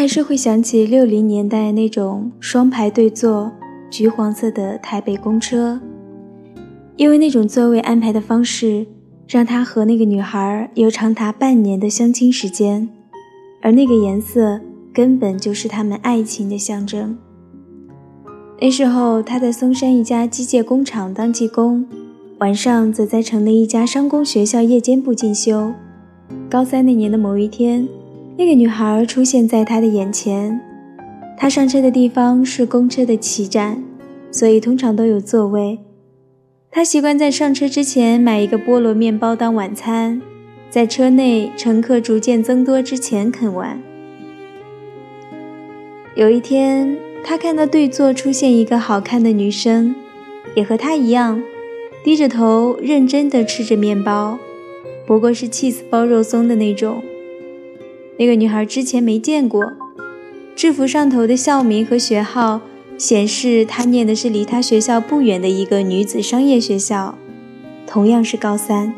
还是会想起六零年代那种双排对坐、橘黄色的台北公车，因为那种座位安排的方式，让他和那个女孩有长达半年的相亲时间，而那个颜色根本就是他们爱情的象征。那时候他在松山一家机械工厂当技工，晚上则在城内一家商工学校夜间部进修。高三那年的某一天。那个女孩出现在他的眼前，他上车的地方是公车的起站，所以通常都有座位。他习惯在上车之前买一个菠萝面包当晚餐，在车内乘客逐渐增多之前啃完。有一天，他看到对座出现一个好看的女生，也和他一样，低着头认真地吃着面包，不过是 cheese 包肉松的那种。那个女孩之前没见过，制服上头的校名和学号显示她念的是离她学校不远的一个女子商业学校，同样是高三。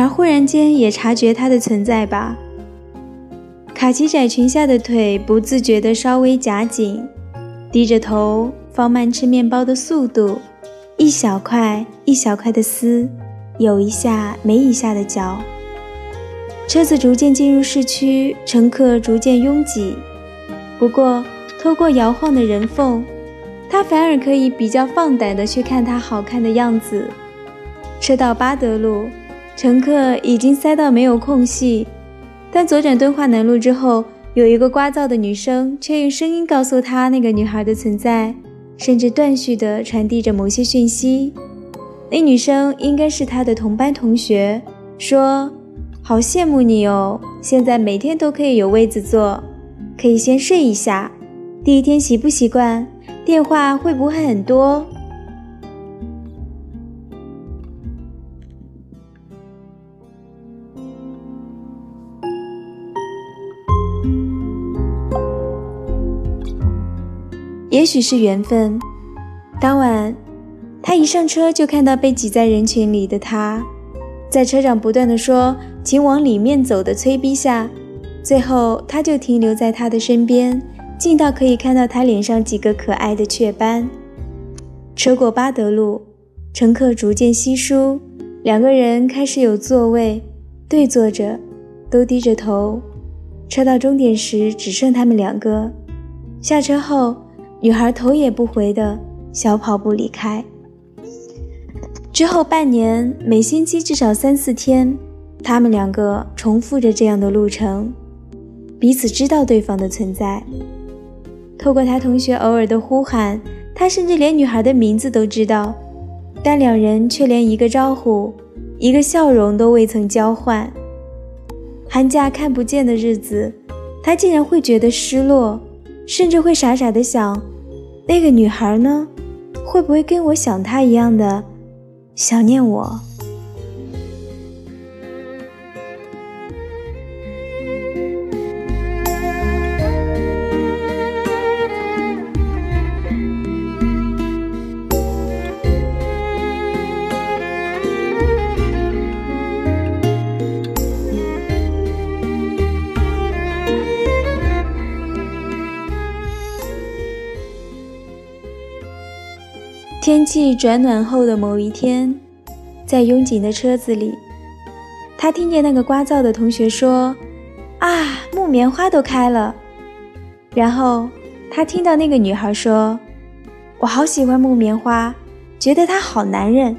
孩忽然间也察觉他的存在吧。卡其窄裙下的腿不自觉地稍微夹紧，低着头放慢吃面包的速度，一小块一小块的撕，有一下没一下的嚼。车子逐渐进入市区，乘客逐渐拥挤。不过，透过摇晃的人缝，他反而可以比较放胆地去看她好看的样子。车到巴德路。乘客已经塞到没有空隙，但左转敦化南路之后，有一个聒噪的女生却用声音告诉他那个女孩的存在，甚至断续地传递着某些讯息。那女生应该是他的同班同学，说：“好羡慕你哦，现在每天都可以有位子坐，可以先睡一下。第一天习不习惯？电话会不会很多？”也许是缘分。当晚，他一上车就看到被挤在人群里的他，在车长不断的说“请往里面走”的催逼下，最后他就停留在他的身边，近到可以看到他脸上几个可爱的雀斑。车过巴德路，乘客逐渐稀疏，两个人开始有座位，对坐着，都低着头。车到终点时，只剩他们两个。下车后。女孩头也不回的小跑步离开。之后半年，每星期至少三四天，他们两个重复着这样的路程，彼此知道对方的存在。透过他同学偶尔的呼喊，他甚至连女孩的名字都知道，但两人却连一个招呼、一个笑容都未曾交换。寒假看不见的日子，他竟然会觉得失落，甚至会傻傻的想。那个女孩呢？会不会跟我想她一样的想念我？天气转暖后的某一天，在拥挤的车子里，他听见那个聒噪的同学说：“啊，木棉花都开了。”然后他听到那个女孩说：“我好喜欢木棉花，觉得它好男人。”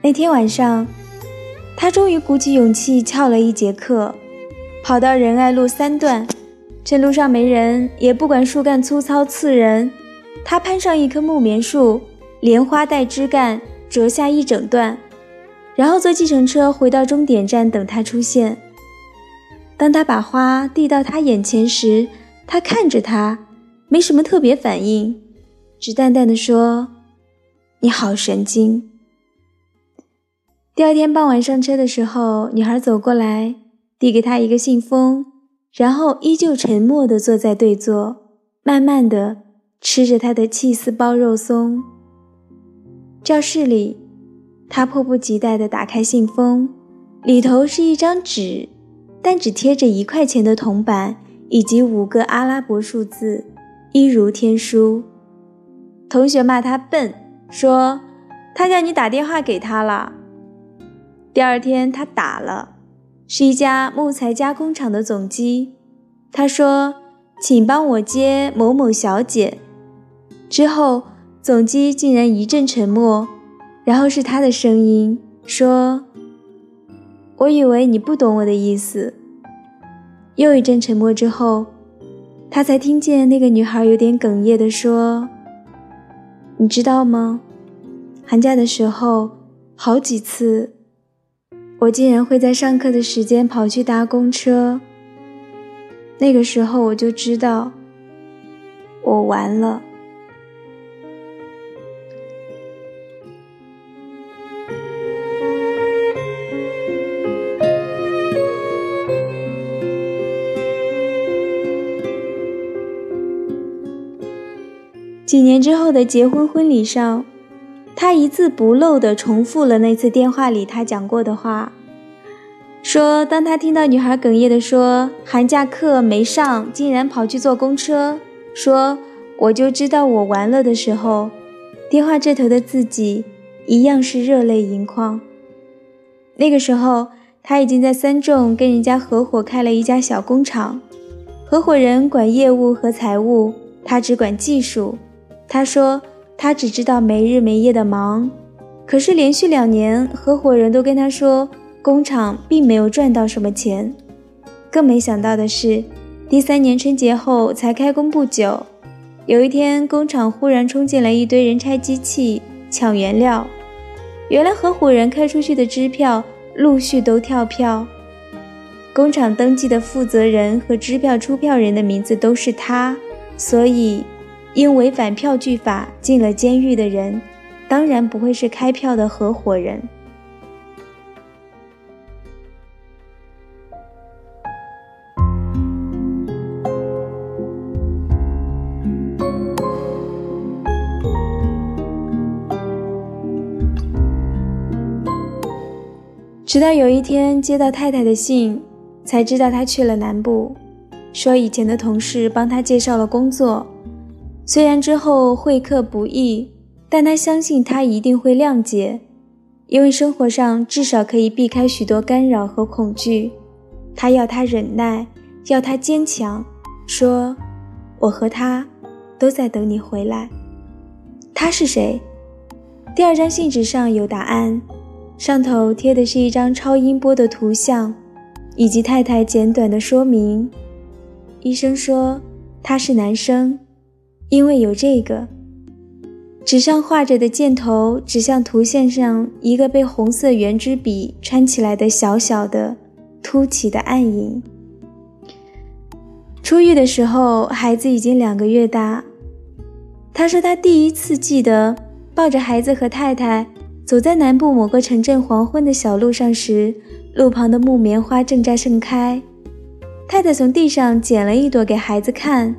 那天晚上，他终于鼓起勇气翘了一节课，跑到仁爱路三段，趁路上没人，也不管树干粗糙刺人。他攀上一棵木棉树，连花带枝干折下一整段，然后坐计程车回到终点站等他出现。当他把花递到他眼前时，他看着他，没什么特别反应，只淡淡的说：“你好神经。”第二天傍晚上车的时候，女孩走过来，递给他一个信封，然后依旧沉默的坐在对座，慢慢的吃着他的气丝包肉松。教室里，他迫不及待地打开信封，里头是一张纸，但只贴着一块钱的铜板以及五个阿拉伯数字，一如天书。同学骂他笨，说他叫你打电话给他了。第二天他打了，是一家木材加工厂的总机。他说：“请帮我接某某小姐。”之后。总机竟然一阵沉默，然后是他的声音说：“我以为你不懂我的意思。”又一阵沉默之后，他才听见那个女孩有点哽咽地说：“你知道吗？寒假的时候，好几次，我竟然会在上课的时间跑去搭公车。那个时候我就知道，我完了。”几年之后的结婚婚礼上，他一字不漏地重复了那次电话里他讲过的话，说：当他听到女孩哽咽地说寒假课没上，竟然跑去坐公车，说我就知道我完了的时候，电话这头的自己一样是热泪盈眶。那个时候，他已经在三重跟人家合伙开了一家小工厂，合伙人管业务和财务，他只管技术。他说：“他只知道没日没夜的忙，可是连续两年，合伙人都跟他说，工厂并没有赚到什么钱。更没想到的是，第三年春节后才开工不久，有一天，工厂忽然冲进来一堆人拆机器、抢原料。原来合伙人开出去的支票陆续都跳票，工厂登记的负责人和支票出票人的名字都是他，所以。”因违反票据法进了监狱的人，当然不会是开票的合伙人。直到有一天接到太太的信，才知道他去了南部，说以前的同事帮他介绍了工作。虽然之后会客不易，但他相信他一定会谅解，因为生活上至少可以避开许多干扰和恐惧。他要他忍耐，要他坚强，说：“我和他都在等你回来。”他是谁？第二张信纸上有答案，上头贴的是一张超音波的图像，以及太太简短的说明。医生说他是男生。因为有这个，纸上画着的箭头指向图线上一个被红色圆珠笔穿起来的小小的、凸起的暗影。出狱的时候，孩子已经两个月大。他说他第一次记得抱着孩子和太太走在南部某个城镇黄昏的小路上时，路旁的木棉花正在盛开。太太从地上捡了一朵给孩子看。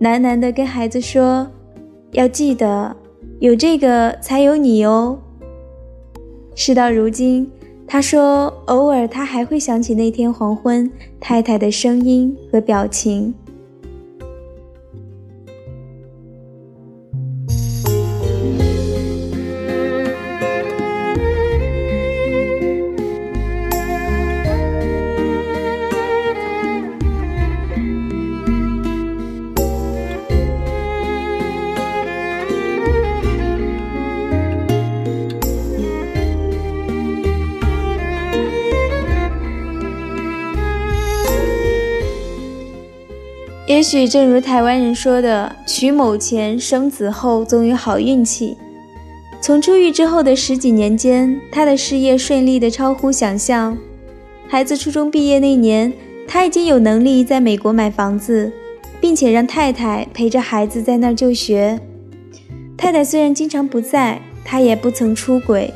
喃喃地跟孩子说：“要记得，有这个才有你哦。”事到如今，他说，偶尔他还会想起那天黄昏太太的声音和表情。也许正如台湾人说的，“娶某前生子后总有好运气。”从出狱之后的十几年间，他的事业顺利的超乎想象。孩子初中毕业那年，他已经有能力在美国买房子，并且让太太陪着孩子在那儿就学。太太虽然经常不在，他也不曾出轨，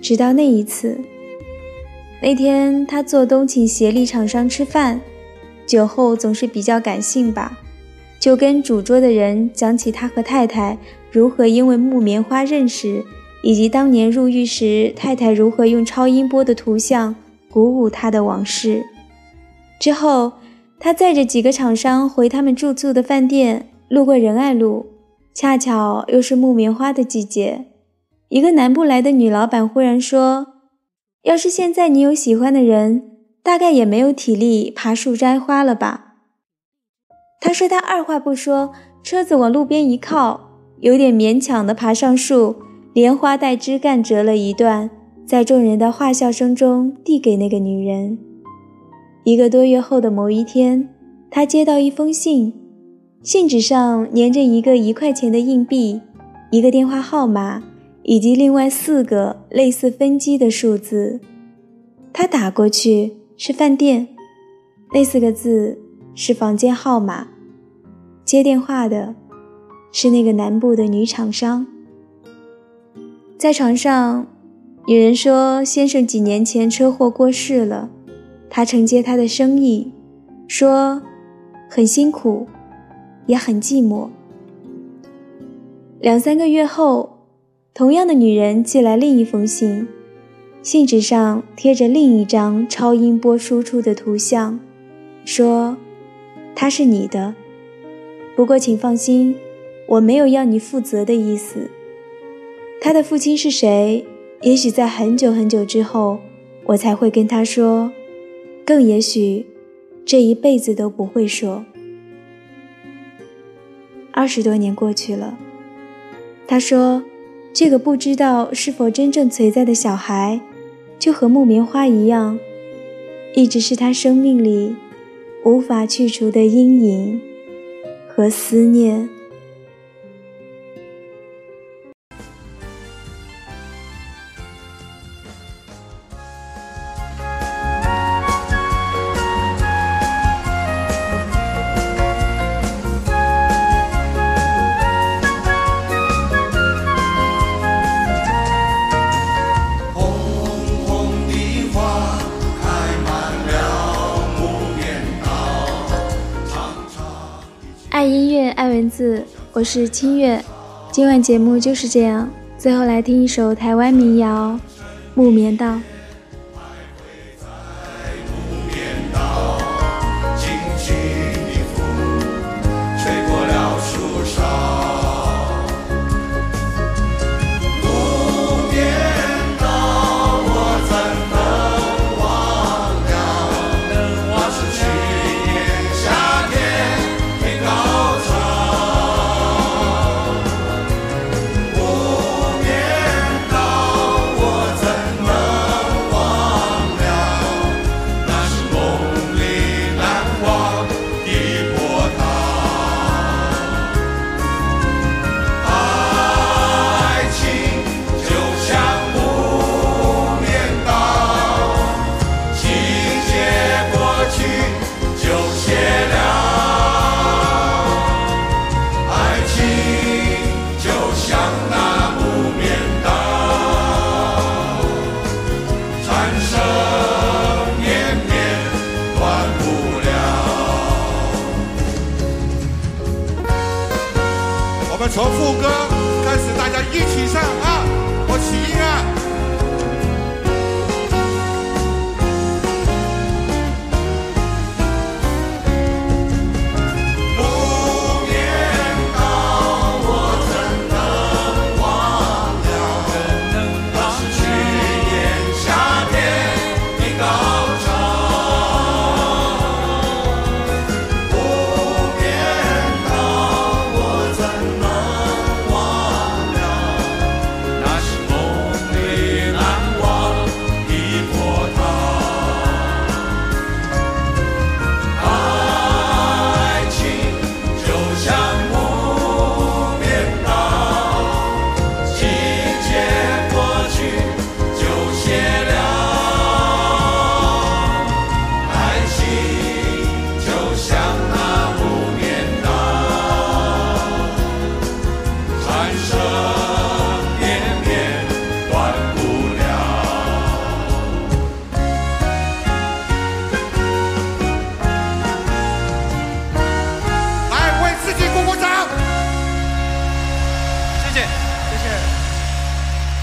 直到那一次。那天他做东请协力厂商吃饭，酒后总是比较感性吧，就跟主桌的人讲起他和太太如何因为木棉花认识，以及当年入狱时太太如何用超音波的图像鼓舞他的往事。之后，他载着几个厂商回他们住宿的饭店，路过仁爱路，恰巧又是木棉花的季节。一个南部来的女老板忽然说。要是现在你有喜欢的人，大概也没有体力爬树摘花了吧？他说他二话不说，车子往路边一靠，有点勉强的爬上树，连花带枝干折了一段，在众人的话笑声中递给那个女人。一个多月后的某一天，他接到一封信，信纸上粘着一个一块钱的硬币，一个电话号码。以及另外四个类似分机的数字，他打过去是饭店，那四个字是房间号码，接电话的是那个南部的女厂商。在床上，女人说先生几年前车祸过世了，他承接他的生意，说很辛苦，也很寂寞。两三个月后。同样的女人寄来另一封信，信纸上贴着另一张超音波输出的图像，说：“他是你的，不过请放心，我没有要你负责的意思。他的父亲是谁？也许在很久很久之后，我才会跟他说，更也许这一辈子都不会说。二十多年过去了，他说。”这个不知道是否真正存在的小孩，就和木棉花一样，一直是他生命里无法去除的阴影和思念。我是清月。今晚节目就是这样，最后来听一首台湾民谣《木棉道》。从副歌开始，大家一起唱啊！